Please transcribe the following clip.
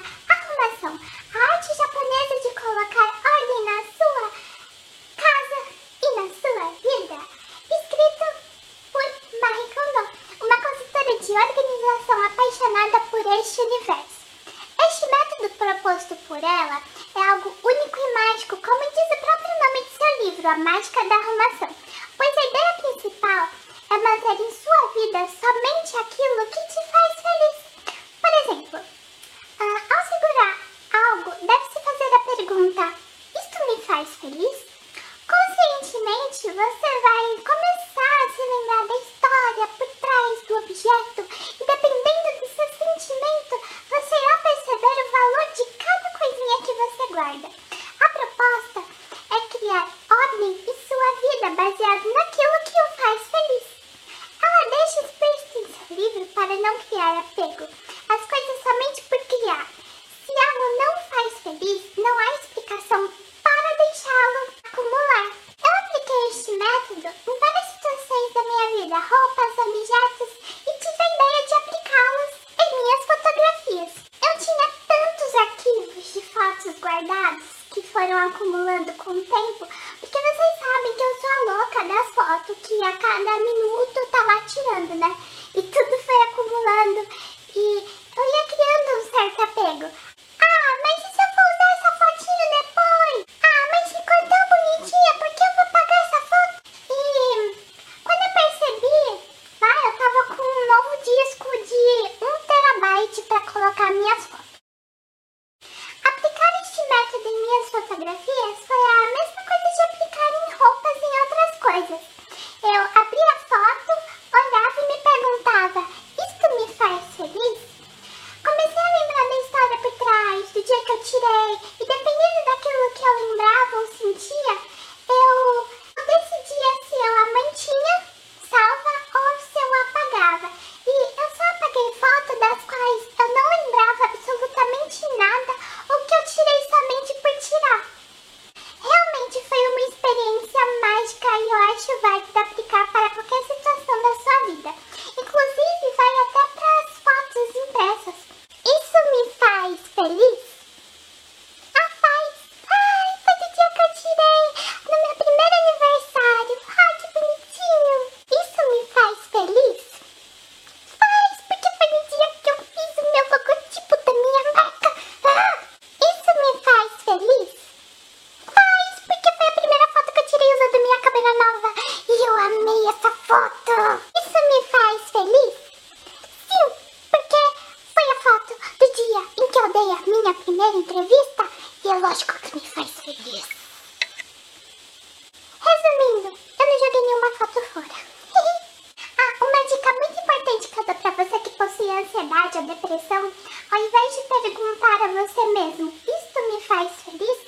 para a arrumação, a arte japonesa de colocar ordem na sua casa e na sua vida. Escrito por Marie Kondo, uma consultora de organização apaixonada por este universo. Este método proposto por ela é algo único e mágico, como diz o próprio nome de seu livro, A Mágica da Arrumação, pois a ideia principal é manter em você vai começar a se lembrar da história por trás do objeto e, dependendo do seu sentimento, você irá perceber o valor de cada coisinha que você guarda. A proposta é criar ordem em sua vida baseado naquilo que o faz feliz. Ela deixa em seu livro para não criar apego às coisas somente por criar. Se algo não faz feliz, não há explicação para deixá-lo acumular. Eu apliquei este método em várias situações da minha vida, roupas, objetos, e tive a ideia de aplicá-los em minhas fotografias. Eu tinha tantos arquivos de fotos guardados que foram acumulando com o tempo, porque vocês sabem que eu sou a louca das fotos que a cada minuto tá lá tirando, né? E tudo foi acumulando e eu ia criando um certo apego. Ah, mas e se eu for usar essa fotinho depois? Ah, mas ficou tão bonitinha, por que eu vou pagar essa foto? E quando eu percebi, ah, eu tava com um novo disco de 1 terabyte para colocar minhas fotos. Aplicar este método em minhas fotografias foi a mesma coisa de aplicar em roupas e em outras coisas. Eu abria a foto, olhava e me perguntava, isto me faz feliz? Comecei a lembrar da história por trás, do dia que eu tirei, e dependendo daquilo que eu lembrava ou sentia, eu decidia se eu a mantinha salva ou se eu apagava. E eu só apaguei fotos das quais eu não lembrava absolutamente nada ou que eu tirei somente por tirar. Realmente foi uma experiência mágica e acho válida aplicar para qualquer situação da sua vida. Inclusive, vai até para as fotos impressas. Isso me faz feliz? Ah, faz. Ai, foi o dia que eu tirei no meu primeiro aniversário. Ai, que bonitinho. Isso me faz feliz? Faz, porque foi no dia que eu fiz o meu logotipo da minha marca. Ah, isso me faz feliz? Faz, porque foi a primeira foto que eu tirei usando minha câmera nova amei essa foto! Isso me faz feliz? Sim, porque foi a foto do dia em que eu dei a minha primeira entrevista e é lógico que me faz feliz. Resumindo, eu não joguei nenhuma foto fora. ah, uma dica muito importante que eu dou pra você que possui ansiedade ou depressão, ao invés de perguntar a você mesmo, isso me faz feliz?